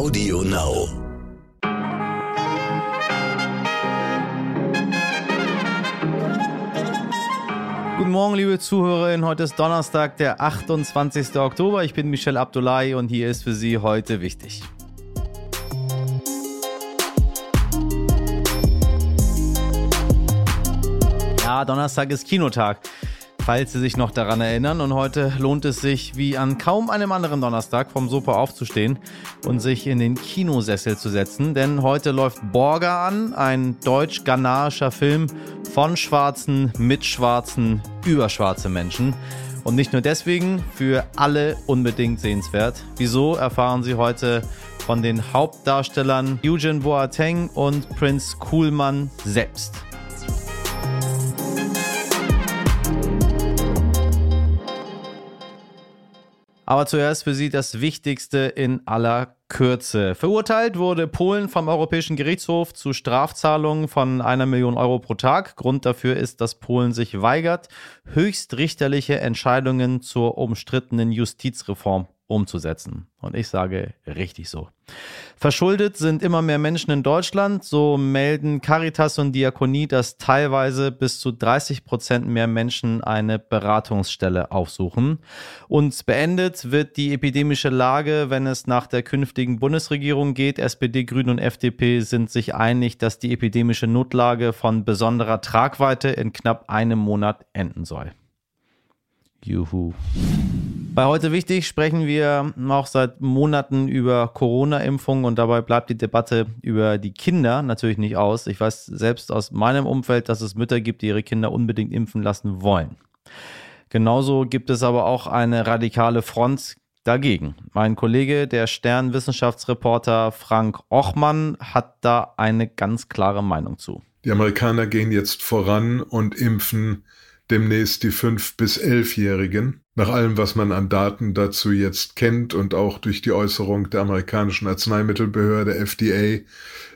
Audio Now. Guten Morgen, liebe Zuhörerinnen. Heute ist Donnerstag, der 28. Oktober. Ich bin Michel Abdullahi und hier ist für Sie heute wichtig. Ja, Donnerstag ist Kinotag falls Sie sich noch daran erinnern. Und heute lohnt es sich, wie an kaum einem anderen Donnerstag, vom Sofa aufzustehen und sich in den Kinosessel zu setzen. Denn heute läuft Borger an, ein deutsch-ghanaischer Film von Schwarzen, mit Schwarzen, über schwarze Menschen. Und nicht nur deswegen, für alle unbedingt sehenswert. Wieso erfahren Sie heute von den Hauptdarstellern Eugene Boateng und Prince Kuhlmann selbst. Aber zuerst für Sie das Wichtigste in aller Kürze. Verurteilt wurde Polen vom Europäischen Gerichtshof zu Strafzahlungen von einer Million Euro pro Tag. Grund dafür ist, dass Polen sich weigert, höchstrichterliche Entscheidungen zur umstrittenen Justizreform umzusetzen. Und ich sage richtig so. Verschuldet sind immer mehr Menschen in Deutschland. So melden Caritas und Diakonie, dass teilweise bis zu 30 Prozent mehr Menschen eine Beratungsstelle aufsuchen. Und beendet wird die epidemische Lage, wenn es nach der künftigen Bundesregierung geht. SPD, Grüne und FDP sind sich einig, dass die epidemische Notlage von besonderer Tragweite in knapp einem Monat enden soll. Juhu. Bei heute wichtig sprechen wir auch seit Monaten über Corona-Impfungen und dabei bleibt die Debatte über die Kinder natürlich nicht aus. Ich weiß selbst aus meinem Umfeld, dass es Mütter gibt, die ihre Kinder unbedingt impfen lassen wollen. Genauso gibt es aber auch eine radikale Front dagegen. Mein Kollege, der Stern-Wissenschaftsreporter Frank Ochmann, hat da eine ganz klare Meinung zu. Die Amerikaner gehen jetzt voran und impfen demnächst die 5- bis 11-Jährigen. Nach allem, was man an Daten dazu jetzt kennt und auch durch die Äußerung der amerikanischen Arzneimittelbehörde FDA,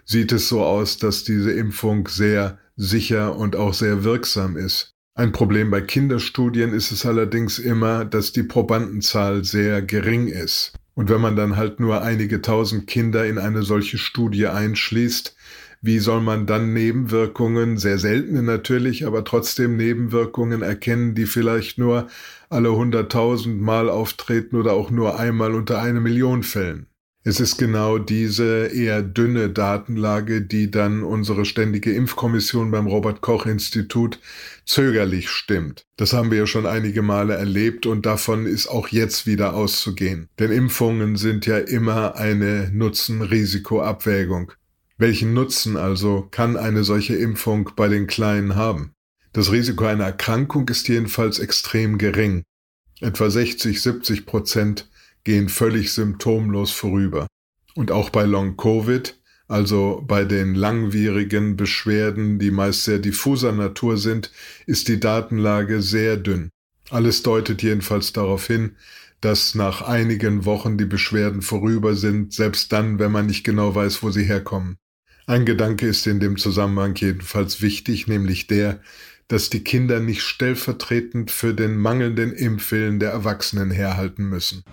sieht es so aus, dass diese Impfung sehr sicher und auch sehr wirksam ist. Ein Problem bei Kinderstudien ist es allerdings immer, dass die Probandenzahl sehr gering ist. Und wenn man dann halt nur einige tausend Kinder in eine solche Studie einschließt, wie soll man dann Nebenwirkungen, sehr seltene natürlich, aber trotzdem Nebenwirkungen erkennen, die vielleicht nur alle hunderttausend Mal auftreten oder auch nur einmal unter eine Million Fällen? Es ist genau diese eher dünne Datenlage, die dann unsere ständige Impfkommission beim Robert Koch Institut zögerlich stimmt. Das haben wir ja schon einige Male erlebt und davon ist auch jetzt wieder auszugehen. Denn Impfungen sind ja immer eine Nutzen-Risiko-Abwägung. Welchen Nutzen also kann eine solche Impfung bei den Kleinen haben? Das Risiko einer Erkrankung ist jedenfalls extrem gering. Etwa 60, 70 Prozent gehen völlig symptomlos vorüber. Und auch bei Long-Covid, also bei den langwierigen Beschwerden, die meist sehr diffuser Natur sind, ist die Datenlage sehr dünn. Alles deutet jedenfalls darauf hin, dass nach einigen Wochen die Beschwerden vorüber sind, selbst dann, wenn man nicht genau weiß, wo sie herkommen. Ein Gedanke ist in dem Zusammenhang jedenfalls wichtig, nämlich der, dass die Kinder nicht stellvertretend für den mangelnden Impfwillen der Erwachsenen herhalten müssen.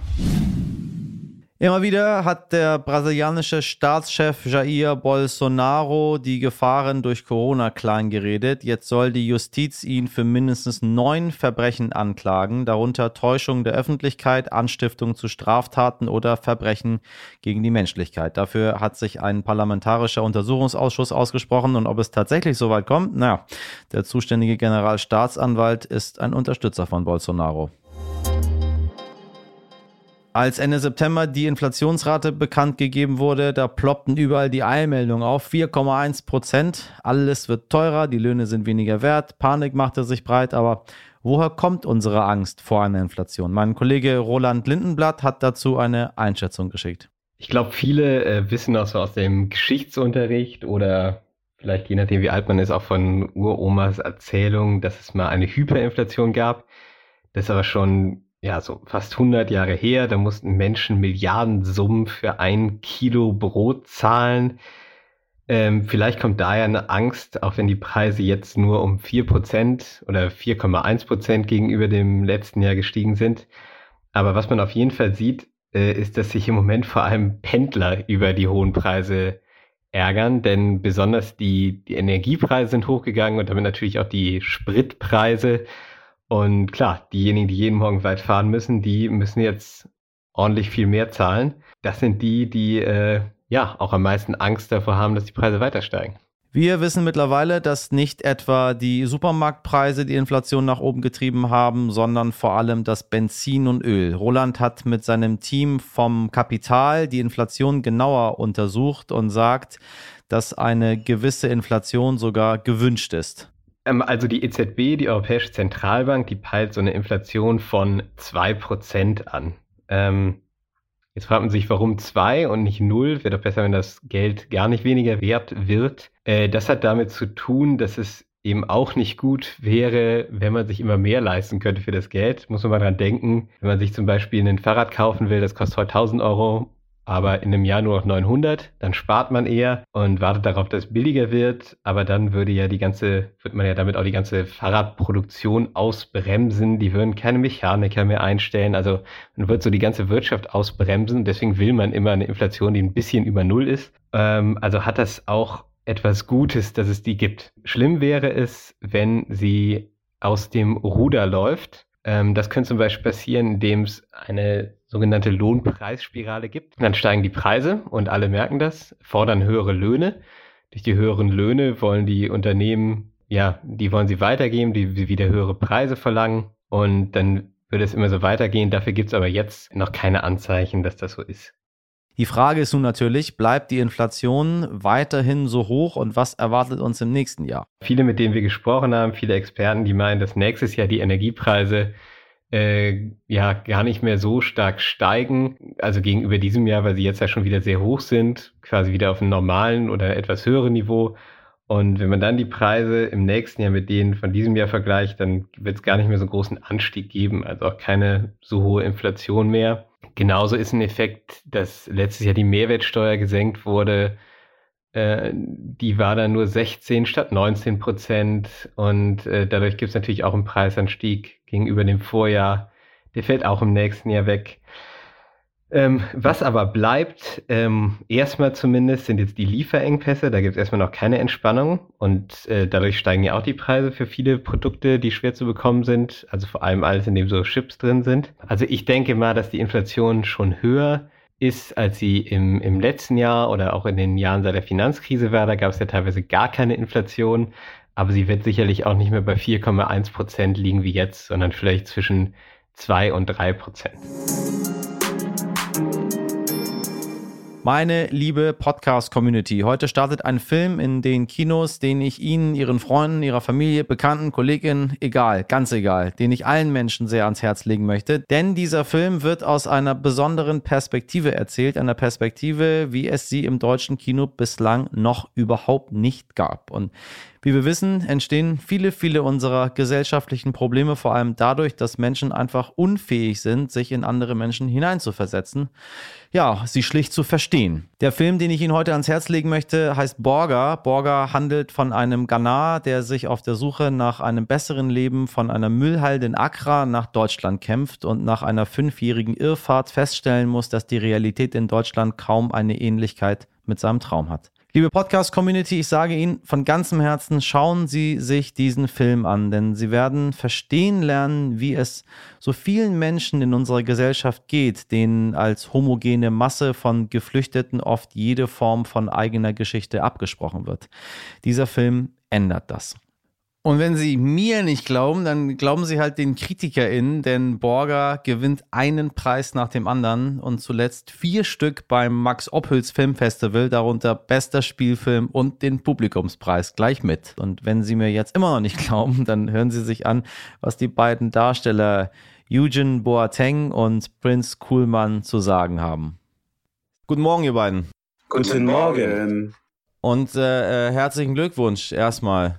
Immer wieder hat der brasilianische Staatschef Jair Bolsonaro die Gefahren durch Corona kleingeredet. Jetzt soll die Justiz ihn für mindestens neun Verbrechen anklagen, darunter Täuschung der Öffentlichkeit, Anstiftung zu Straftaten oder Verbrechen gegen die Menschlichkeit. Dafür hat sich ein parlamentarischer Untersuchungsausschuss ausgesprochen und ob es tatsächlich so weit kommt, naja, der zuständige Generalstaatsanwalt ist ein Unterstützer von Bolsonaro. Als Ende September die Inflationsrate bekannt gegeben wurde, da ploppten überall die Eilmeldungen auf. 4,1 Prozent. Alles wird teurer, die Löhne sind weniger wert. Panik machte sich breit, aber woher kommt unsere Angst vor einer Inflation? Mein Kollege Roland Lindenblatt hat dazu eine Einschätzung geschickt. Ich glaube, viele äh, wissen auch so aus dem Geschichtsunterricht oder vielleicht je nachdem, wie alt man ist, auch von Uromas Erzählung, dass es mal eine Hyperinflation gab. Das ist aber schon ja, so fast 100 Jahre her, da mussten Menschen Milliardensummen für ein Kilo Brot zahlen. Ähm, vielleicht kommt daher eine Angst, auch wenn die Preise jetzt nur um 4% oder 4,1% gegenüber dem letzten Jahr gestiegen sind. Aber was man auf jeden Fall sieht, äh, ist, dass sich im Moment vor allem Pendler über die hohen Preise ärgern, denn besonders die, die Energiepreise sind hochgegangen und damit natürlich auch die Spritpreise. Und klar, diejenigen, die jeden Morgen weit fahren müssen, die müssen jetzt ordentlich viel mehr zahlen. Das sind die, die äh, ja auch am meisten Angst davor haben, dass die Preise weiter steigen. Wir wissen mittlerweile, dass nicht etwa die Supermarktpreise die Inflation nach oben getrieben haben, sondern vor allem das Benzin und Öl. Roland hat mit seinem Team vom Kapital die Inflation genauer untersucht und sagt, dass eine gewisse Inflation sogar gewünscht ist. Ähm, also die EZB, die Europäische Zentralbank, die peilt so eine Inflation von 2% an. Ähm, Jetzt fragt man sich, warum zwei und nicht null? Wäre doch besser, wenn das Geld gar nicht weniger wert wird. Äh, das hat damit zu tun, dass es eben auch nicht gut wäre, wenn man sich immer mehr leisten könnte für das Geld. Muss man mal dran denken, wenn man sich zum Beispiel ein Fahrrad kaufen will, das kostet heute 1000 Euro aber in einem Jahr nur noch 900, dann spart man eher und wartet darauf, dass es billiger wird, aber dann würde ja die ganze, wird man ja damit auch die ganze Fahrradproduktion ausbremsen, die würden keine Mechaniker mehr einstellen, also man wird so die ganze Wirtschaft ausbremsen, deswegen will man immer eine Inflation, die ein bisschen über Null ist, ähm, also hat das auch etwas Gutes, dass es die gibt. Schlimm wäre es, wenn sie aus dem Ruder läuft. Ähm, das könnte zum Beispiel passieren, indem es eine sogenannte Lohnpreisspirale gibt. Dann steigen die Preise und alle merken das, fordern höhere Löhne. Durch die höheren Löhne wollen die Unternehmen, ja, die wollen sie weitergeben, die wieder höhere Preise verlangen und dann würde es immer so weitergehen. Dafür gibt es aber jetzt noch keine Anzeichen, dass das so ist. Die Frage ist nun natürlich, bleibt die Inflation weiterhin so hoch und was erwartet uns im nächsten Jahr? Viele, mit denen wir gesprochen haben, viele Experten, die meinen, dass nächstes Jahr die Energiepreise äh, ja gar nicht mehr so stark steigen, also gegenüber diesem Jahr, weil sie jetzt ja schon wieder sehr hoch sind, quasi wieder auf einem normalen oder etwas höheren Niveau. Und wenn man dann die Preise im nächsten Jahr mit denen von diesem Jahr vergleicht, dann wird es gar nicht mehr so einen großen Anstieg geben, also auch keine so hohe Inflation mehr. Genauso ist ein Effekt, dass letztes Jahr die Mehrwertsteuer gesenkt wurde. Äh, die war dann nur 16 statt 19 Prozent und äh, dadurch gibt es natürlich auch einen Preisanstieg gegenüber dem Vorjahr. Der fällt auch im nächsten Jahr weg. Ähm, was aber bleibt, ähm, erstmal zumindest, sind jetzt die Lieferengpässe. Da gibt es erstmal noch keine Entspannung und äh, dadurch steigen ja auch die Preise für viele Produkte, die schwer zu bekommen sind. Also vor allem alles, in dem so Chips drin sind. Also ich denke mal, dass die Inflation schon höher ist, als sie im, im letzten Jahr oder auch in den Jahren seit der Finanzkrise war. Da gab es ja teilweise gar keine Inflation aber sie wird sicherlich auch nicht mehr bei 4,1 Prozent liegen wie jetzt, sondern vielleicht zwischen 2 und 3 Prozent. Meine liebe Podcast-Community, heute startet ein Film in den Kinos, den ich Ihnen, Ihren Freunden, Ihrer Familie, Bekannten, Kolleginnen, egal, ganz egal, den ich allen Menschen sehr ans Herz legen möchte. Denn dieser Film wird aus einer besonderen Perspektive erzählt, einer Perspektive, wie es sie im deutschen Kino bislang noch überhaupt nicht gab. Und wie wir wissen, entstehen viele, viele unserer gesellschaftlichen Probleme vor allem dadurch, dass Menschen einfach unfähig sind, sich in andere Menschen hineinzuversetzen. Ja, sie schlicht zu verstehen. Der Film, den ich Ihnen heute ans Herz legen möchte, heißt Borga. Borga handelt von einem Ghana, der sich auf der Suche nach einem besseren Leben von einer Müllhalde in Accra nach Deutschland kämpft und nach einer fünfjährigen Irrfahrt feststellen muss, dass die Realität in Deutschland kaum eine Ähnlichkeit mit seinem Traum hat. Liebe Podcast-Community, ich sage Ihnen von ganzem Herzen, schauen Sie sich diesen Film an, denn Sie werden verstehen lernen, wie es so vielen Menschen in unserer Gesellschaft geht, denen als homogene Masse von Geflüchteten oft jede Form von eigener Geschichte abgesprochen wird. Dieser Film ändert das. Und wenn Sie mir nicht glauben, dann glauben Sie halt den KritikerInnen, denn Borger gewinnt einen Preis nach dem anderen und zuletzt vier Stück beim Max Ophüls Filmfestival, darunter bester Spielfilm und den Publikumspreis gleich mit. Und wenn Sie mir jetzt immer noch nicht glauben, dann hören Sie sich an, was die beiden Darsteller Eugene Boateng und Prince Kuhlmann zu sagen haben. Guten Morgen, ihr beiden. Guten Morgen. Und äh, äh herzlichen Glückwunsch erstmal.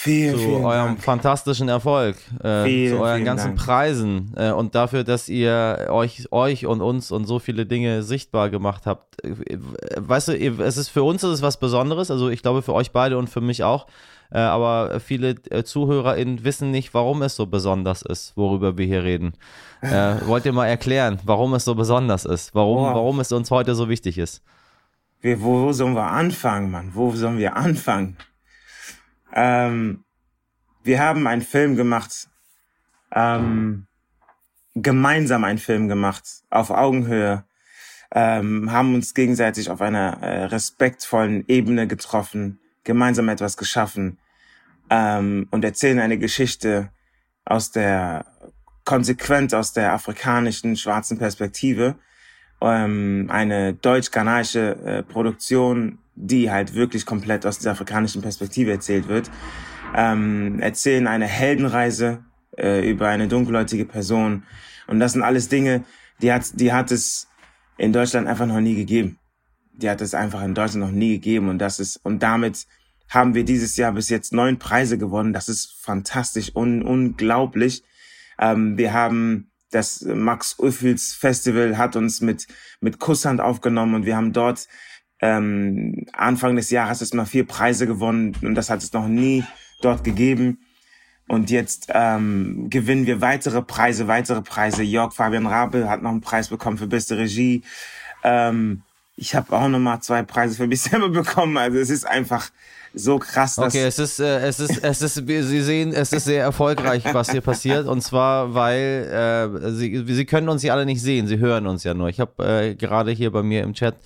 Vielen, zu eurem Dank. fantastischen Erfolg, äh, Vielen, zu euren ganzen Dank. Preisen äh, und dafür, dass ihr euch, euch und uns und so viele Dinge sichtbar gemacht habt. Äh, Weißt du, es ist für uns ist es was Besonderes, also ich glaube für euch beide und für mich auch, Äh, aber viele äh, ZuhörerInnen wissen nicht, warum es so besonders ist, worüber wir hier reden. Äh, wollt ihr mal erklären, warum es so besonders ist? Warum, Boah. warum es uns heute so wichtig ist? Wir, wo, wo sollen wir anfangen, Mann? Wo sollen wir anfangen? Ähm, wir haben einen Film gemacht, ähm, gemeinsam einen Film gemacht, auf Augenhöhe, ähm, haben uns gegenseitig auf einer äh, respektvollen Ebene getroffen, gemeinsam etwas geschaffen ähm, und erzählen eine Geschichte aus der konsequent aus der afrikanischen schwarzen Perspektive. Ähm, eine deutsch-ghanaische äh, Produktion, die halt wirklich komplett aus der afrikanischen Perspektive erzählt wird, ähm, erzählen eine Heldenreise äh, über eine dunkelhäutige Person. Und das sind alles Dinge, die hat, die hat es in Deutschland einfach noch nie gegeben. Die hat es einfach in Deutschland noch nie gegeben. Und das ist, und damit haben wir dieses Jahr bis jetzt neun Preise gewonnen. Das ist fantastisch und unglaublich. Ähm, wir haben das Max Ophüls Festival hat uns mit, mit Kusshand aufgenommen und wir haben dort ähm, Anfang des Jahres jetzt mal vier Preise gewonnen und das hat es noch nie dort gegeben. Und jetzt ähm, gewinnen wir weitere Preise, weitere Preise. Jörg Fabian Rabe hat noch einen Preis bekommen für beste Regie. Ähm, ich habe auch noch mal zwei Preise für mich selber bekommen. Also es ist einfach so krass. Dass Okay, es ist, äh, es ist, es ist, Sie sehen, es ist sehr erfolgreich, was hier passiert. Und zwar, weil äh, Sie, Sie können uns ja alle nicht sehen, Sie hören uns ja nur. Ich habe äh, gerade hier bei mir im Chat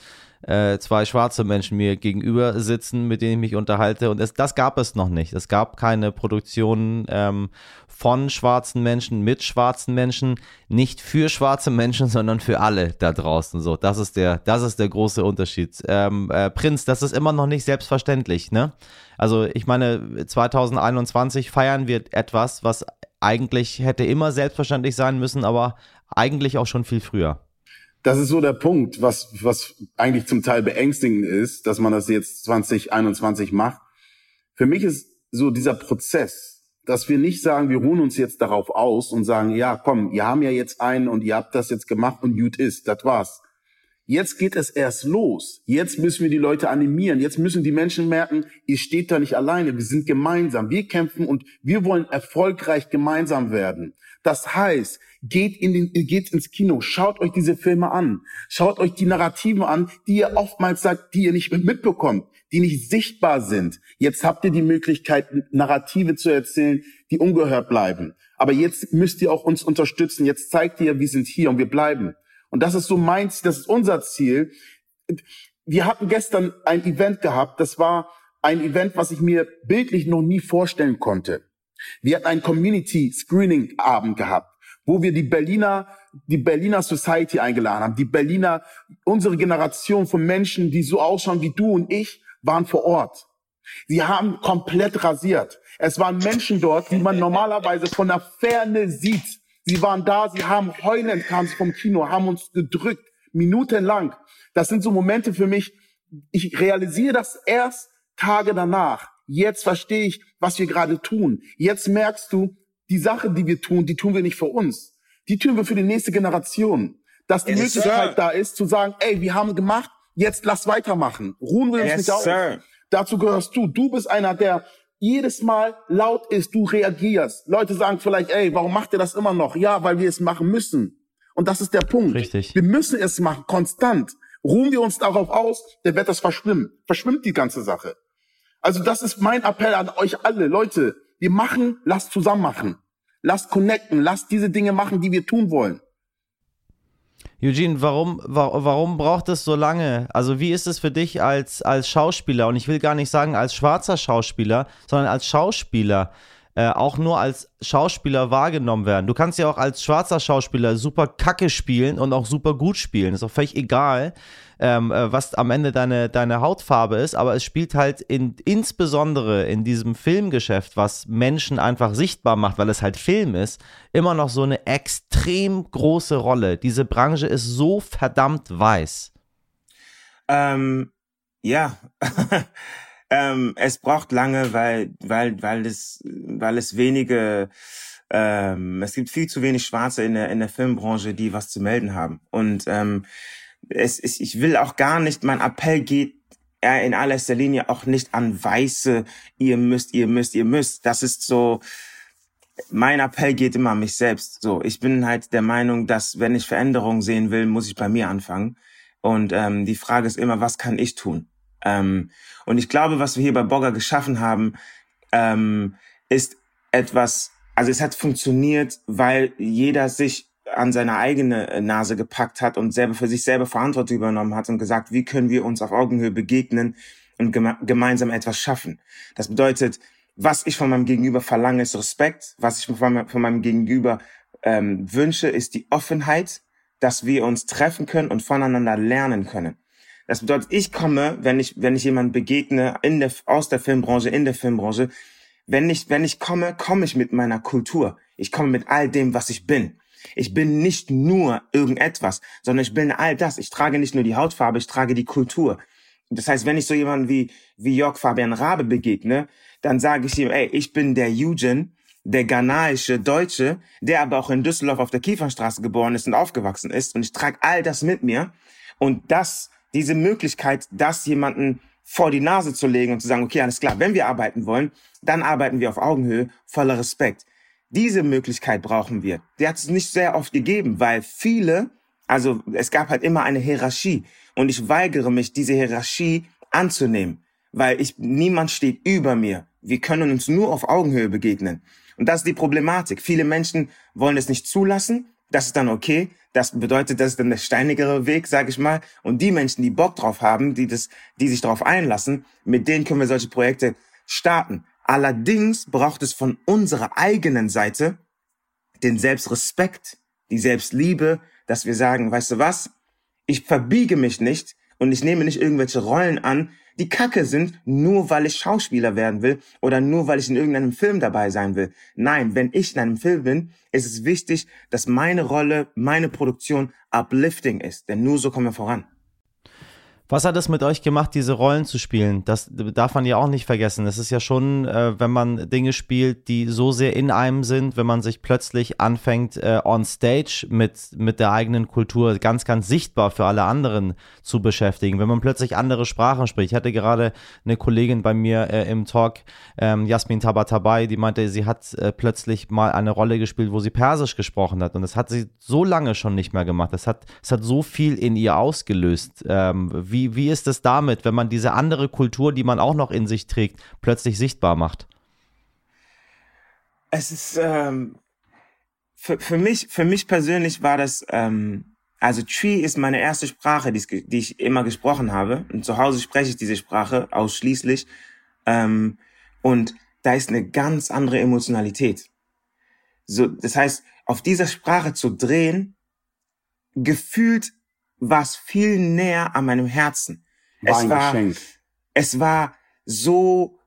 äh, zwei schwarze Menschen mir gegenüber sitzen, mit denen ich mich unterhalte. Und es, das gab es noch nicht. Es gab keine Produktion ähm, von schwarzen Menschen mit schwarzen Menschen, nicht für schwarze Menschen, sondern für alle da draußen. So, das ist der, das ist der große Unterschied. Ähm, äh, Prinz, das ist immer noch nicht selbstverständlich, ne? Also ich meine, 2021 feiern wir etwas, was eigentlich hätte immer selbstverständlich sein müssen, aber eigentlich auch schon viel früher. Das ist so der Punkt, was, was eigentlich zum Teil beängstigend ist, dass man das jetzt 2021 macht. Für mich ist so dieser Prozess, dass wir nicht sagen, wir ruhen uns jetzt darauf aus und sagen, ja, komm, ihr haben ja jetzt einen und ihr habt das jetzt gemacht und gut ist, das war's. Jetzt geht es erst los. Jetzt müssen wir die Leute animieren. Jetzt müssen die Menschen merken, ihr steht da nicht alleine. Wir sind gemeinsam. Wir kämpfen und wir wollen erfolgreich gemeinsam werden. Das heißt, geht in den, geht ins Kino, schaut euch diese Filme an, schaut euch die Narrativen an, die ihr oftmals sagt, die ihr nicht mitbekommt, die nicht sichtbar sind. Jetzt habt ihr die Möglichkeit, Narrative zu erzählen, die ungehört bleiben. Aber jetzt müsst ihr auch uns unterstützen. Jetzt zeigt ihr, wir sind hier und wir bleiben. Und das ist so meins, das ist unser Ziel. Wir hatten gestern ein Event gehabt, das war ein Event, was ich mir bildlich noch nie vorstellen konnte. Wir hatten einen Community Screening Abend gehabt, wo wir die Berliner, die Berliner Society eingeladen haben. Die Berliner, unsere Generation von Menschen, die so ausschauen wie du und ich, waren vor Ort. Sie haben komplett rasiert. Es waren Menschen dort, die man normalerweise von der Ferne sieht. Sie waren da, sie haben heulend kamen sie vom Kino, haben uns gedrückt, minutenlang. Das sind so Momente für mich, ich realisiere das erst Tage danach. Jetzt verstehe ich, was wir gerade tun. Jetzt merkst du, die Sache, die wir tun, die tun wir nicht für uns. Die tun wir für die nächste Generation. Dass die Yes, Möglichkeit sir. da ist, zu sagen, ey, wir haben gemacht, jetzt lass weitermachen. Ruhen wir uns Yes, nicht aus. sir. Dazu gehörst du. Du bist einer, der jedes Mal laut ist, du reagierst. Leute sagen vielleicht, ey, warum macht ihr das immer noch? Ja, weil wir es machen müssen. Und das ist der Punkt. Richtig. Wir müssen es machen, konstant. Ruhen wir uns darauf aus, der wird das verschwimmen. Verschwimmt die ganze Sache. Also das ist mein Appell an euch alle. Leute, wir machen, lasst zusammen machen. Lasst connecten, lasst diese Dinge machen, die wir tun wollen. Eugene, warum, wa warum braucht es so lange? Also wie ist es für dich als, als Schauspieler, und ich will gar nicht sagen als schwarzer Schauspieler, sondern als Schauspieler, äh, auch nur als Schauspieler wahrgenommen werden? Du kannst ja auch als schwarzer Schauspieler super kacke spielen und auch super gut spielen. Ist auch völlig egal, ähm, äh, was am Ende deine, deine Hautfarbe ist, aber es spielt halt in, insbesondere in diesem Filmgeschäft, was Menschen einfach sichtbar macht, weil es halt Film ist, immer noch so eine extrem große Rolle. Diese Branche ist so verdammt weiß. Ähm, ja, ähm, es braucht lange, weil, weil, weil es, weil es wenige, ähm, es gibt viel zu wenig Schwarze in der, in der Filmbranche, die was zu melden haben. Und ähm, es ist, ich will auch gar nicht, mein Appell geht äh, in allererster Linie auch nicht an Weiße, ihr müsst, ihr müsst, ihr müsst. Das ist so, mein Appell geht immer an mich selbst. So, ich bin halt der Meinung, dass wenn ich Veränderungen sehen will, muss ich bei mir anfangen. Und ähm, die Frage ist immer, was kann ich tun? Ähm, und ich glaube, was wir hier bei Bogger geschaffen haben, ähm, ist etwas, also es hat funktioniert, weil jeder sich an seine eigene Nase gepackt hat und selber für sich selber Verantwortung übernommen hat und gesagt, wie können wir uns auf Augenhöhe begegnen und geme gemeinsam etwas schaffen. Das bedeutet, was ich von meinem Gegenüber verlange, ist Respekt. Was ich von von meinem Gegenüber ähm, wünsche, ist die Offenheit, dass wir uns treffen können und voneinander lernen können. Das bedeutet, ich komme, wenn ich, wenn ich jemanden begegne in der, aus der Filmbranche, in der Filmbranche, wenn ich, wenn ich komme, komme ich mit meiner Kultur. Ich komme mit all dem, was ich bin. Ich bin nicht nur irgendetwas, sondern ich bin all das. Ich trage nicht nur die Hautfarbe, ich trage die Kultur. Das heißt, wenn ich so jemanden wie, wie Jörg Fabian Rabe begegne, dann sage ich ihm, ey, ich bin der Eugen, der ghanaische Deutsche, der aber auch in Düsseldorf auf der Kiefernstraße geboren ist und aufgewachsen ist. Und ich trage all das mit mir. Und das, diese Möglichkeit, das jemanden vor die Nase zu legen und zu sagen, okay, alles klar, wenn wir arbeiten wollen, dann arbeiten wir auf Augenhöhe, voller Respekt. Diese Möglichkeit brauchen wir. Die hat es nicht sehr oft gegeben, weil viele, also es gab halt immer eine Hierarchie. Und ich weigere mich, diese Hierarchie anzunehmen, weil ich, niemand steht über mir. Wir können uns nur auf Augenhöhe begegnen. Und das ist die Problematik. Viele Menschen wollen es nicht zulassen. Das ist dann okay. Das bedeutet, das ist dann der steinigere Weg, sage ich mal. Und die Menschen, die Bock drauf haben, die das, die sich darauf einlassen, mit denen können wir solche Projekte starten. Allerdings braucht es von unserer eigenen Seite den Selbstrespekt, die Selbstliebe, dass wir sagen, weißt du was? Ich verbiege mich nicht und ich nehme nicht irgendwelche Rollen an, die kacke sind, nur weil ich Schauspieler werden will oder nur weil ich in irgendeinem Film dabei sein will. Nein, wenn ich in einem Film bin, ist es wichtig, dass meine Rolle, meine Produktion uplifting ist, denn nur so kommen wir voran. Was hat es mit euch gemacht, diese Rollen zu spielen? Das darf man ja auch nicht vergessen. Es ist ja schon, äh, wenn man Dinge spielt, die so sehr in einem sind, wenn man sich plötzlich anfängt, äh, on stage mit, mit der eigenen Kultur ganz, ganz sichtbar für alle anderen zu beschäftigen. Wenn man plötzlich andere Sprachen spricht. Ich hatte gerade eine Kollegin bei mir äh, im Talk, ähm, Jasmin Tabatabai, die meinte, sie hat äh, plötzlich mal eine Rolle gespielt, wo sie Persisch gesprochen hat. Und das hat sie so lange schon nicht mehr gemacht. Das hat, das hat so viel in ihr ausgelöst. Ähm, wie wie, wie ist es damit, wenn man diese andere Kultur, die man auch noch in sich trägt, plötzlich sichtbar macht? Es ist ähm, für, für mich, für mich persönlich war das, ähm, also Tree ist meine erste Sprache, die, die ich immer gesprochen habe. Und zu Hause spreche ich diese Sprache ausschließlich. Ähm, und da ist eine ganz andere Emotionalität. So, das heißt, auf dieser Sprache zu drehen, gefühlt war es viel näher an meinem Herzen. War es ein war, Geschenk. es war so,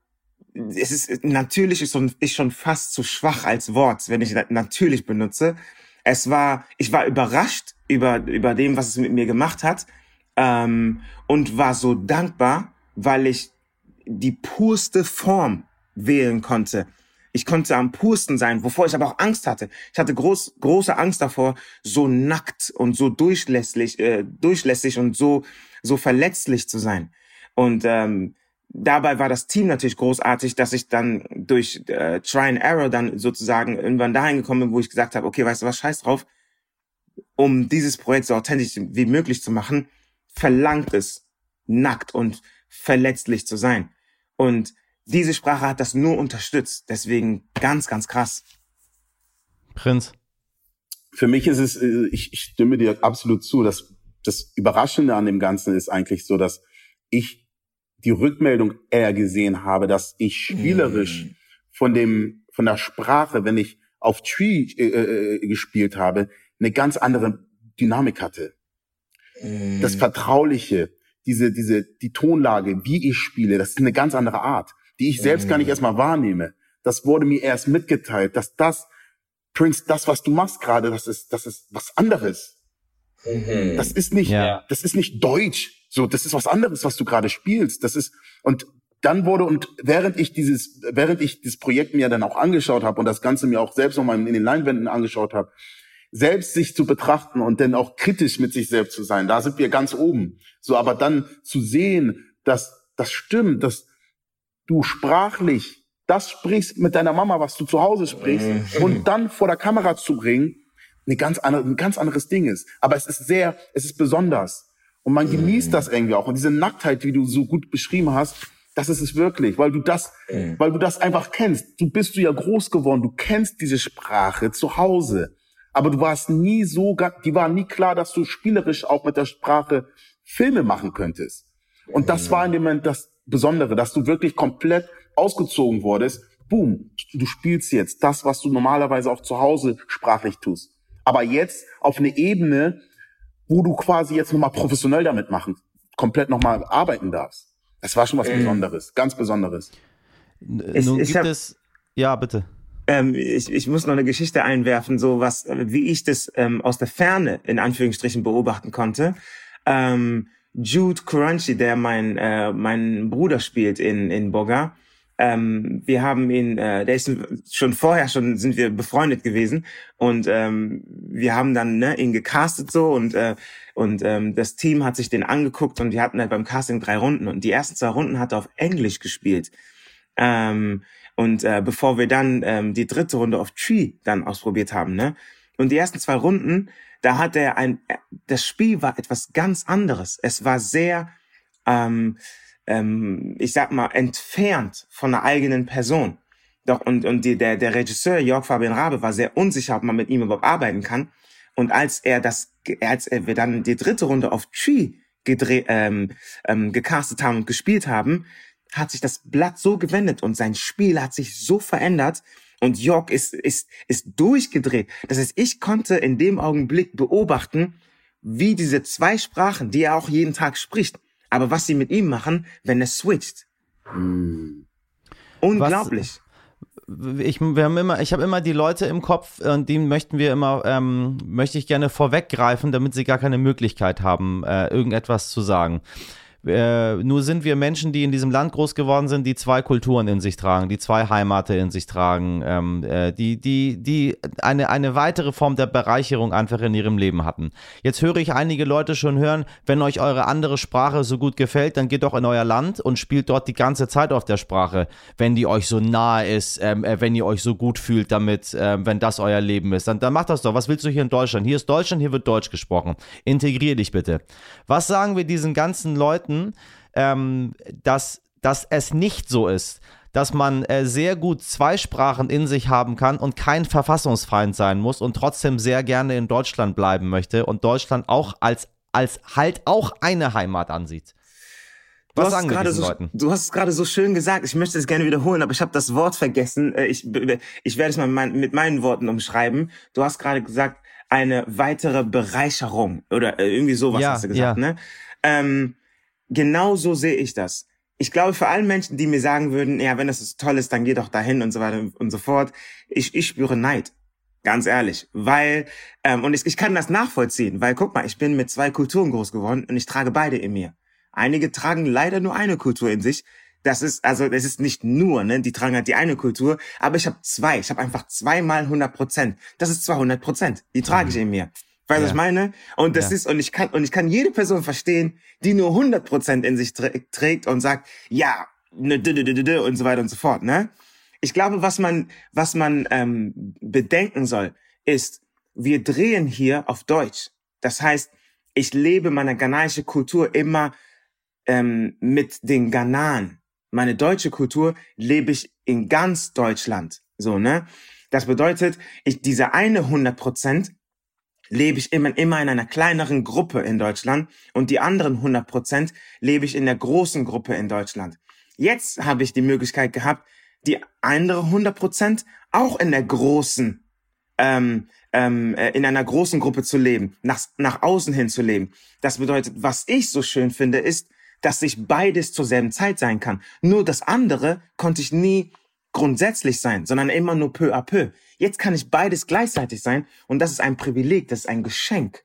es ist, natürlich ist schon, ist schon fast zu schwach als Wort, wenn ich natürlich benutze. Es war, ich war überrascht über, über dem, was es mit mir gemacht hat, ähm, und war so dankbar, weil ich die purste Form wählen konnte ich konnte am pursten sein, wovor ich aber auch Angst hatte. Ich hatte groß, große Angst davor, so nackt und so durchlässig, äh, durchlässig und so, so verletzlich zu sein. Und ähm, dabei war das Team natürlich großartig, dass ich dann durch äh, Try and Error dann sozusagen irgendwann dahin gekommen bin, wo ich gesagt habe, okay, weißt du was, scheiß drauf, um dieses Projekt so authentisch wie möglich zu machen, verlangt es, nackt und verletzlich zu sein. Und diese Sprache hat das nur unterstützt. Deswegen ganz, ganz krass. Prinz. Für mich ist es, äh, ich, ich stimme dir absolut zu, dass das Überraschende an dem Ganzen ist eigentlich so, dass ich die Rückmeldung eher gesehen habe, dass ich spielerisch mm. von dem, von der Sprache, wenn ich auf Tree äh, äh, gespielt habe, eine ganz andere Dynamik hatte. Mm. Das Vertrauliche, diese, diese, die Tonlage, wie ich spiele, das ist eine ganz andere Art die ich selbst mhm. gar nicht mhm. erstmal wahrnehme. Das wurde mir erst mitgeteilt, dass das, Prince, das, was du machst gerade, das ist, das ist was anderes. Mhm. Das ist nicht, ja. das ist nicht Deutsch. So, das ist was anderes, was du gerade spielst. Das ist, und dann wurde, und während ich dieses, während ich dieses Projekt mir dann auch angeschaut habe und das Ganze mir auch selbst nochmal in den Leinwänden angeschaut habe, selbst sich zu betrachten und dann auch kritisch mit sich selbst zu sein, da sind wir ganz oben. So, aber dann zu sehen, dass das stimmt, dass du sprachlich das sprichst mit deiner Mama, was du zu Hause sprichst, mhm. und dann vor der Kamera zu bringen, eine ganz andere, ein ganz anderes Ding ist. Aber es ist sehr, es ist besonders. Und man genießt mhm. das irgendwie auch. Und diese Nacktheit, wie du so gut beschrieben hast, das ist es wirklich, weil du das, mhm. weil du das einfach kennst. Du bist du ja groß geworden, du kennst diese Sprache zu Hause. Aber du warst nie so, die war nie klar, dass du spielerisch auch mit der Sprache Filme machen könntest. Und das war in dem Moment das Besondere, dass du wirklich komplett ausgezogen wurdest. Boom, du spielst jetzt das, was du normalerweise auch zu Hause sprachlich tust. Aber jetzt auf eine Ebene, wo du quasi jetzt nochmal professionell damit machen, komplett nochmal arbeiten darfst. Das war schon was mhm. Besonderes, ganz Besonderes. Ich, Nun gibt hab, es, ja, bitte. Ähm, ich, ich muss noch eine Geschichte einwerfen, so was, wie ich das ähm, aus der Ferne in Anführungsstrichen beobachten konnte. Ähm, Jude Crunchy, der mein äh, mein Bruder spielt in in Boga, ähm, wir haben ihn, äh, der ist schon vorher schon sind wir befreundet gewesen und ähm, wir haben dann ne, ihn gecastet so und äh, und ähm, das Team hat sich den angeguckt und wir hatten halt beim Casting drei Runden und die ersten zwei Runden hat er auf Englisch gespielt. Ähm, und äh, bevor wir dann ähm, die dritte Runde auf Tree dann ausprobiert haben, ne? Und die ersten zwei Runden, da hat er ein, das Spiel war etwas ganz anderes. Es war sehr, ähm, ähm, ich sag mal, entfernt von der eigenen Person. Doch, und, und die, der, der Regisseur Jörg Fabian Rabe war sehr unsicher, ob man mit ihm überhaupt arbeiten kann. Und als er das, als wir dann die dritte Runde auf Tree gedreht, ähm, ähm, gecastet haben und gespielt haben, hat sich das Blatt so gewendet und sein Spiel hat sich so verändert und Jörg ist, ist, ist durchgedreht. Das heißt, ich konnte in dem Augenblick beobachten, wie diese zwei Sprachen, die er auch jeden Tag spricht, aber was sie mit ihm machen, wenn er switcht. Mm. Unglaublich. Was, ich, wir haben immer, ich habe immer die Leute im Kopf, und die möchten wir immer, ähm, möchte ich gerne vorweggreifen, damit sie gar keine Möglichkeit haben, äh, irgendetwas zu sagen. Äh, nur sind wir Menschen, die in diesem Land groß geworden sind, die zwei Kulturen in sich tragen, die zwei Heimate in sich tragen, ähm, äh, die, die, die eine, eine weitere Form der Bereicherung einfach in ihrem Leben hatten. Jetzt höre ich einige Leute schon hören, wenn euch eure andere Sprache so gut gefällt, dann geht doch in euer Land und spielt dort die ganze Zeit auf der Sprache, wenn die euch so nahe ist, ähm, äh, wenn ihr euch so gut fühlt damit, äh, wenn das euer Leben ist. Dann, dann macht das doch. Was willst du hier in Deutschland? Hier ist Deutschland, hier wird Deutsch gesprochen. Integrier dich bitte. Was sagen wir diesen ganzen Leuten, finden, ähm, dass, dass es nicht so ist, dass man äh, sehr gut zwei Sprachen in sich haben kann und kein Verfassungsfeind sein muss und trotzdem sehr gerne in Deutschland bleiben möchte und Deutschland auch als, als halt auch eine Heimat ansieht. Was du hast, gerade so, du hast es gerade so schön gesagt. Ich möchte es gerne wiederholen, aber ich habe das Wort vergessen. Äh, ich, ich werde es mal mit meinen Worten umschreiben. Du hast gerade gesagt, eine weitere Bereicherung oder äh, irgendwie sowas ja, hast du gesagt, ja. ne? Ähm, genau so sehe ich das. Ich glaube, für alle Menschen, die mir sagen würden, ja, wenn das so toll ist, dann geh doch dahin und so weiter und so fort, ich, ich spüre Neid. Ganz ehrlich. Weil, ähm, und ich, ich kann das nachvollziehen, weil guck mal, ich bin mit zwei Kulturen groß geworden und ich trage beide in mir. Einige tragen leider nur eine Kultur in sich. Das ist, also, das ist nicht nur, ne, die tragen halt die eine Kultur, aber ich habe zwei. Ich habe einfach zweimal 100 Prozent. Das ist 200 Prozent. Die trage ich mhm. in mir. Weißt du, ja. was ich meine? Und das ja. ist, und ich kann, und ich kann jede Person verstehen, die nur 100% in sich trägt und sagt, ja, ne, und so weiter und so fort, ne? Ich glaube, was man, was man ähm, bedenken soll, ist, wir drehen hier auf Deutsch. Das heißt, ich lebe meine ghanaische Kultur immer ähm, mit den Ghanaren. Meine deutsche Kultur lebe ich in ganz Deutschland. So, ne? Das bedeutet, ich, diese eine 100 Prozent lebe ich immer, immer in einer kleineren Gruppe in Deutschland und die anderen 100 Prozent lebe ich in der großen Gruppe in Deutschland. Jetzt habe ich die Möglichkeit gehabt, die andere 100 Prozent auch in der großen, ähm, ähm, äh, in einer großen Gruppe zu leben, nach, nach außen hin zu leben. Das bedeutet, was ich so schön finde, ist, dass ich beides zur selben Zeit sein kann. Nur das andere konnte ich nie grundsätzlich sein, sondern immer nur peu à peu. Jetzt kann ich beides gleichzeitig sein und das ist ein Privileg, das ist ein Geschenk.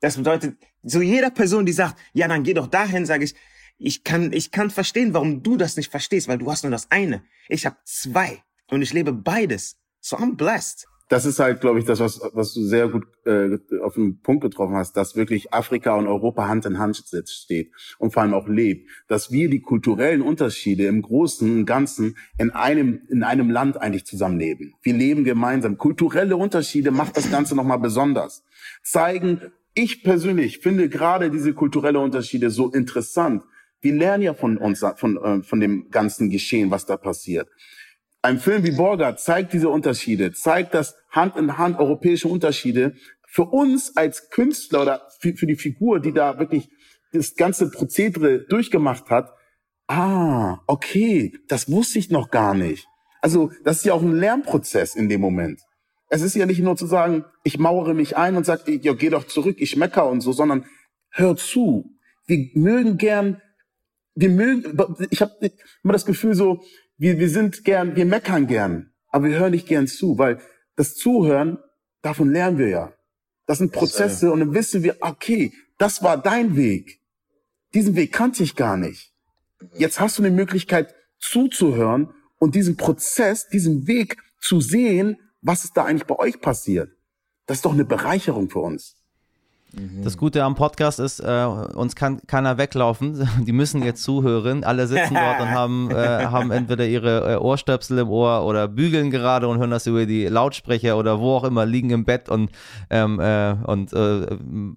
Das bedeutet, so jeder Person, die sagt, ja, dann geh doch dahin, sage ich, ich kann, ich kann verstehen, warum du das nicht verstehst, weil du hast nur das eine. Ich habe zwei und ich lebe beides. So I'm blessed. Das ist halt, glaube ich, das, was, was du sehr gut äh, auf den Punkt getroffen hast, dass wirklich Afrika und Europa Hand in Hand steht und vor allem auch lebt. Dass wir die kulturellen Unterschiede im Großen und Ganzen in einem, in einem Land eigentlich zusammenleben. Wir leben gemeinsam. Kulturelle Unterschiede macht das Ganze nochmal besonders. Zeigen, ich persönlich finde gerade diese kulturelle Unterschiede so interessant. Wir lernen ja von uns, von, äh, von dem ganzen Geschehen, was da passiert. Ein Film wie Borga zeigt diese Unterschiede, zeigt das Hand in Hand europäische Unterschiede. Für uns als Künstler oder für, für die Figur, die da wirklich das ganze Prozedere durchgemacht hat, ah, okay, das wusste ich noch gar nicht. Also das ist ja auch ein Lernprozess in dem Moment. Es ist ja nicht nur zu sagen, ich mauere mich ein und sage, ja, geh doch zurück, ich mecker und so, sondern hör zu. Wir mögen gern, wir mögen, ich habe immer das Gefühl so, wir, wir sind gern, wir meckern gern, aber wir hören nicht gern zu, weil das Zuhören, davon lernen wir ja. Das sind Prozesse und dann wissen wir, okay, das war dein Weg. Diesen Weg kannte ich gar nicht. Jetzt hast du eine Möglichkeit zuzuhören und diesen Prozess, diesen Weg zu sehen, was ist da eigentlich bei euch passiert. Das ist doch eine Bereicherung für uns. Mhm. Das Gute am Podcast ist, äh, uns kann keiner weglaufen. Die müssen jetzt zuhören. Alle sitzen dort und haben, äh, haben entweder ihre äh, Ohrstöpsel im Ohr oder bügeln gerade und hören das über die Lautsprecher oder wo auch immer, liegen im Bett und, ähm, äh, und äh,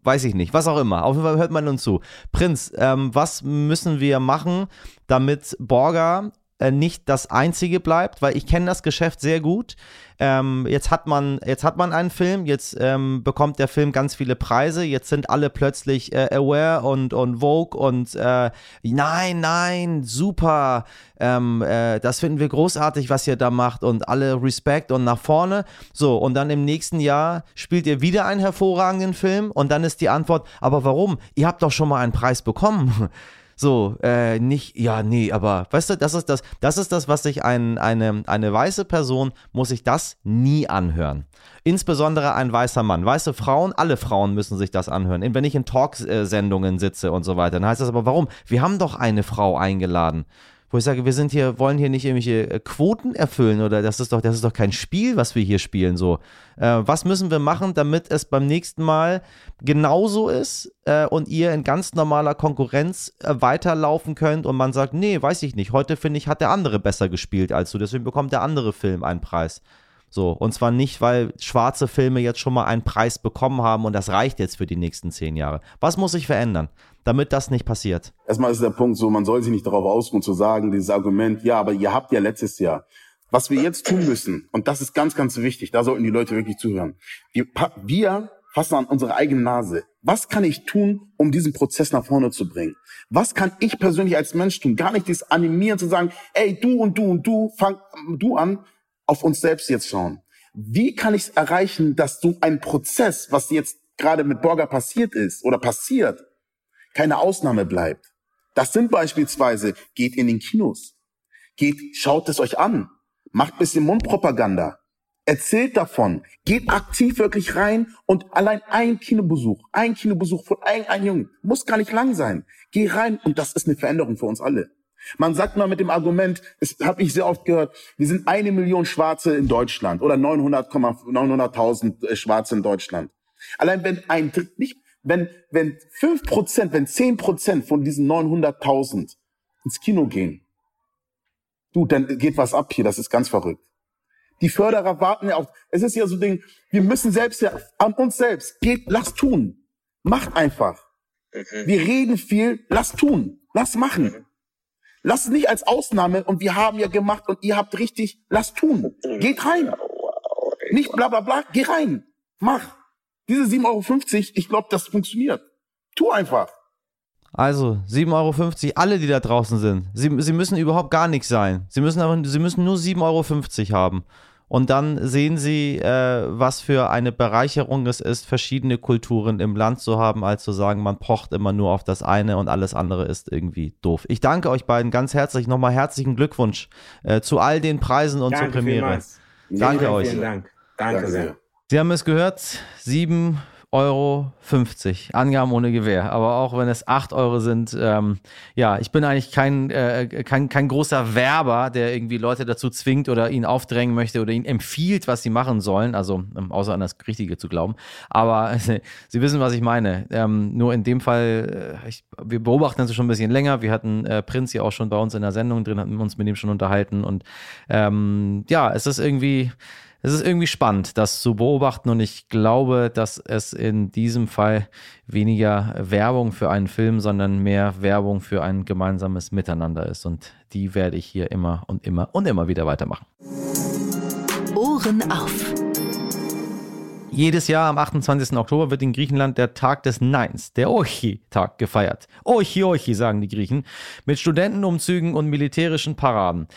weiß ich nicht, was auch immer. Auf jeden Fall hört man uns zu. Prinz, ähm, was müssen wir machen, damit Borga äh, nicht das einzige bleibt, weil ich kenne das Geschäft sehr gut. Ähm, jetzt hat man, jetzt hat man einen Film, jetzt ähm, bekommt der Film ganz viele Preise, jetzt sind alle plötzlich äh, aware und, und Vogue und äh, nein, nein, super, ähm, äh, das finden wir großartig, was ihr da macht und alle Respekt und nach vorne. So, und dann im nächsten Jahr spielt ihr wieder einen hervorragenden Film und dann ist die Antwort, aber warum? Ihr habt doch schon mal einen Preis bekommen. So, äh, nicht, ja, nee, aber weißt du, das ist das, das ist das, was sich ein, eine, eine weiße Person muss sich das nie anhören. Insbesondere ein weißer Mann. Weiße Frauen, alle Frauen müssen sich das anhören. Wenn ich in Talksendungen sitze und so weiter, dann heißt das aber, warum? Wir haben doch eine Frau eingeladen wo ich sage, wir sind hier, wollen hier nicht irgendwelche äh, Quoten erfüllen oder das ist doch, das ist doch kein Spiel, was wir hier spielen. So, äh, was müssen wir machen, damit es beim nächsten Mal genauso ist äh, und ihr in ganz normaler Konkurrenz äh, weiterlaufen könnt und man sagt, nee, weiß ich nicht, heute finde ich, hat der andere besser gespielt als du, deswegen bekommt der andere Film einen Preis. So, und zwar nicht, weil schwarze Filme jetzt schon mal einen Preis bekommen haben und das reicht jetzt für die nächsten zehn Jahre. Was muss sich verändern, damit das nicht passiert? Erstmal ist der Punkt so, man soll sich nicht darauf ausruhen zu sagen, dieses Argument, ja, aber ihr habt ja letztes Jahr. Was wir jetzt tun müssen, und das ist ganz, ganz wichtig, da sollten die Leute wirklich zuhören. Wir, wir fassen an unsere eigene Nase. Was kann ich tun, um diesen Prozess nach vorne zu bringen? Was kann ich persönlich als Mensch tun? Gar nicht dieses Animieren zu sagen, ey, du und du und du, fang du an, auf uns selbst jetzt schauen. Wie kann ich es erreichen, dass du ein Prozess, was jetzt gerade mit Borger passiert ist oder passiert, keine Ausnahme bleibt? Das sind beispielsweise, geht in den Kinos, geht, schaut es euch an, macht bisschen Mundpropaganda, erzählt davon, geht aktiv wirklich rein und allein ein Kinobesuch, ein Kinobesuch von einem, einem Jungen, muss gar nicht lang sein. Geh rein und das ist eine Veränderung für uns alle. Man sagt mal mit dem Argument, das habe ich sehr oft gehört, wir sind eine Million Schwarze in Deutschland oder 900.000 900 äh, Schwarze in Deutschland. Allein wenn ein nicht, wenn wenn fünf Prozent, wenn zehn Prozent von diesen 900.000 ins Kino gehen, du, dann geht was ab hier. Das ist ganz verrückt. Die Förderer warten ja auf. Es ist ja so ein Ding. Wir müssen selbst ja an uns selbst. Geht, lass tun. Macht einfach. Mhm. Wir reden viel. Lass tun. Lass machen. Mhm. Lass es nicht als Ausnahme und wir haben ja gemacht und ihr habt richtig, lass tun. Geht rein. Nicht bla bla bla, geh rein. Mach. Diese 7,50 Euro, ich glaube, das funktioniert. Tu einfach. Also 7,50 Euro, alle, die da draußen sind. Sie, sie müssen überhaupt gar nichts sein. Sie müssen, aber, sie müssen nur 7,50 Euro haben. Und dann sehen sie, äh, was für eine Bereicherung es ist, verschiedene Kulturen im Land zu haben, als zu sagen, man pocht immer nur auf das eine und alles andere ist irgendwie doof. Ich danke euch beiden ganz herzlich. Nochmal herzlichen Glückwunsch äh, zu all den Preisen und danke zur Premiere. Vielmals. Danke vielen, euch. Vielen Dank. Danke, danke sehr. Sie haben es gehört, 7,50 Euro. Angaben ohne Gewehr. Aber auch wenn es 8 Euro sind, ähm, ja, ich bin eigentlich kein, äh, kein, kein großer Werber, der irgendwie Leute dazu zwingt oder ihnen aufdrängen möchte oder ihnen empfiehlt, was sie machen sollen. Also, ähm, außer an das Richtige zu glauben. Aber äh, Sie wissen, was ich meine. Ähm, nur in dem Fall, äh, ich, wir beobachten das schon ein bisschen länger. Wir hatten äh, Prinz ja auch schon bei uns in der Sendung drin, hatten uns mit ihm schon unterhalten. Und ähm, ja, es ist irgendwie es ist irgendwie spannend, das zu beobachten und ich glaube, dass es in diesem Fall weniger Werbung für einen Film, sondern mehr Werbung für ein gemeinsames Miteinander ist und die werde ich hier immer und immer und immer wieder weitermachen. Ohren auf. Jedes Jahr am 28. Oktober wird in Griechenland der Tag des Neins, der Ochi-Tag, gefeiert. Ochi, Ochi, sagen die Griechen, mit Studentenumzügen und militärischen Paraden.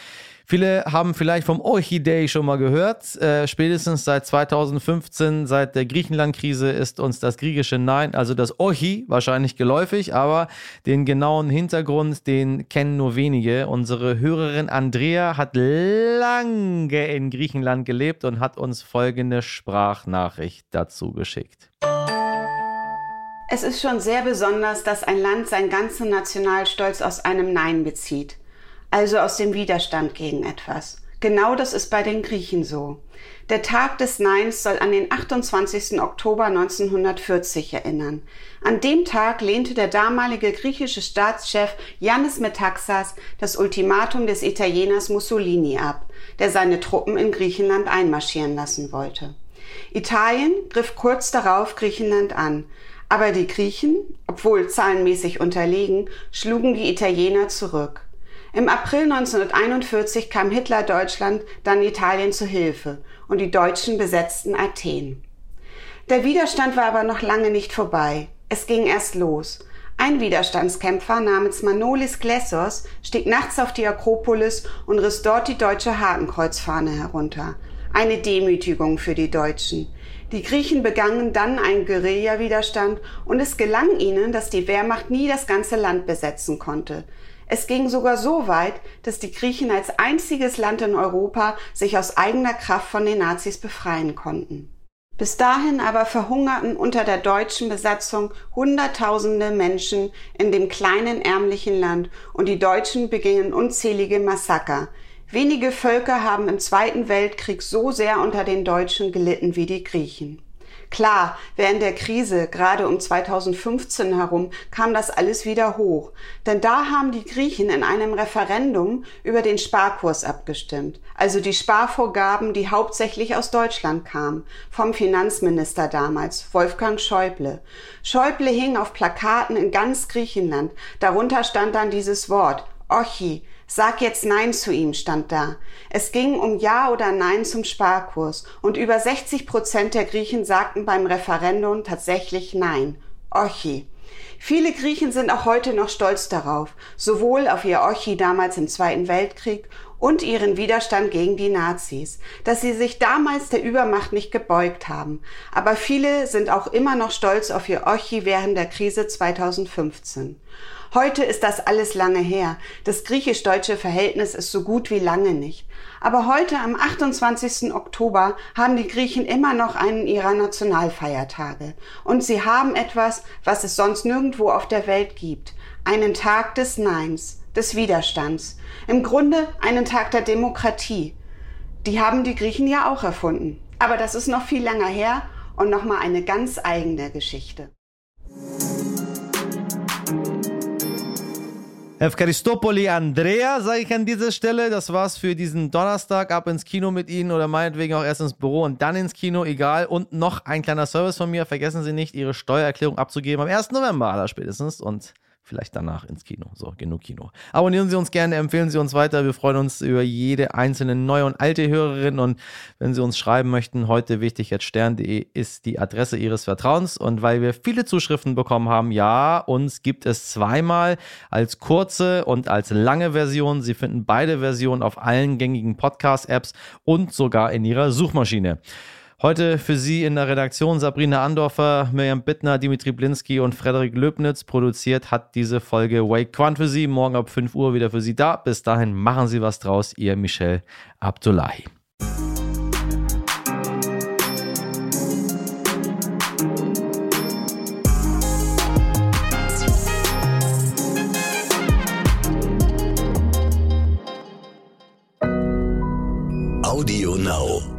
Viele haben vielleicht vom Orchidee schon mal gehört. Äh, spätestens seit 2015, seit der Griechenland-Krise, ist uns das griechische Nein, also das Orchi, wahrscheinlich geläufig, aber den genauen Hintergrund, den kennen nur wenige. Unsere Hörerin Andrea hat lange in Griechenland gelebt und hat uns folgende Sprachnachricht dazu geschickt. Es ist schon sehr besonders, dass ein Land seinen ganzen Nationalstolz aus einem Nein bezieht also aus dem Widerstand gegen etwas. Genau das ist bei den Griechen so. Der Tag des Neins soll an den 28. Oktober 1940 erinnern. An dem Tag lehnte der damalige griechische Staatschef Yannis Metaxas das Ultimatum des Italieners Mussolini ab, der seine Truppen in Griechenland einmarschieren lassen wollte. Italien griff kurz darauf Griechenland an, aber die Griechen, obwohl zahlenmäßig unterlegen, schlugen die Italiener zurück. Im April 1941 kam Hitler Deutschland, dann Italien zu Hilfe und die Deutschen besetzten Athen. Der Widerstand war aber noch lange nicht vorbei. Es ging erst los. Ein Widerstandskämpfer namens Manolis Glessos stieg nachts auf die Akropolis und riss dort die deutsche Hakenkreuzfahne herunter. Eine Demütigung für die Deutschen. Die Griechen begannen dann einen Guerillawiderstand und es gelang ihnen, dass die Wehrmacht nie das ganze Land besetzen konnte. Es ging sogar so weit, dass die Griechen als einziges Land in Europa sich aus eigener Kraft von den Nazis befreien konnten. Bis dahin aber verhungerten unter der deutschen Besatzung Hunderttausende Menschen in dem kleinen ärmlichen Land und die Deutschen begingen unzählige Massaker. Wenige Völker haben im Zweiten Weltkrieg so sehr unter den Deutschen gelitten wie die Griechen. Klar, während der Krise, gerade um 2015 herum, kam das alles wieder hoch. Denn da haben die Griechen in einem Referendum über den Sparkurs abgestimmt. Also die Sparvorgaben, die hauptsächlich aus Deutschland kamen. Vom Finanzminister damals, Wolfgang Schäuble. Schäuble hing auf Plakaten in ganz Griechenland. Darunter stand dann dieses Wort, Ochi, Sag jetzt Nein zu ihm, stand da. Es ging um Ja oder Nein zum Sparkurs und über 60 Prozent der Griechen sagten beim Referendum tatsächlich Nein. Ochi. Viele Griechen sind auch heute noch stolz darauf, sowohl auf ihr Ochi damals im Zweiten Weltkrieg und ihren Widerstand gegen die Nazis, dass sie sich damals der Übermacht nicht gebeugt haben. Aber viele sind auch immer noch stolz auf ihr Ochi während der Krise 2015. Heute ist das alles lange her. Das griechisch-deutsche Verhältnis ist so gut wie lange nicht. Aber heute am 28. Oktober haben die Griechen immer noch einen ihrer Nationalfeiertage. Und sie haben etwas, was es sonst nirgendwo auf der Welt gibt. Einen Tag des Neins, des Widerstands. Im Grunde einen Tag der Demokratie. Die haben die Griechen ja auch erfunden. Aber das ist noch viel länger her und nochmal eine ganz eigene Geschichte. Evkaristopoli Andrea, sage ich an dieser Stelle. Das war's für diesen Donnerstag. Ab ins Kino mit Ihnen oder meinetwegen auch erst ins Büro und dann ins Kino, egal. Und noch ein kleiner Service von mir. Vergessen Sie nicht, Ihre Steuererklärung abzugeben am 1. November aller spätestens. Und vielleicht danach ins Kino. So, genug Kino. Abonnieren Sie uns gerne, empfehlen Sie uns weiter. Wir freuen uns über jede einzelne neue und alte Hörerin. Und wenn Sie uns schreiben möchten, heute wichtig jetzt stern.de ist die Adresse Ihres Vertrauens. Und weil wir viele Zuschriften bekommen haben, ja, uns gibt es zweimal als kurze und als lange Version. Sie finden beide Versionen auf allen gängigen Podcast-Apps und sogar in Ihrer Suchmaschine. Heute für Sie in der Redaktion Sabrina Andorfer, Mirjam Bittner, Dimitri Blinski und Frederik Löbnitz. Produziert hat diese Folge Wake Quant für Sie. Morgen ab 5 Uhr wieder für Sie da. Bis dahin machen Sie was draus. Ihr Michel Abdullahi. Audio Now.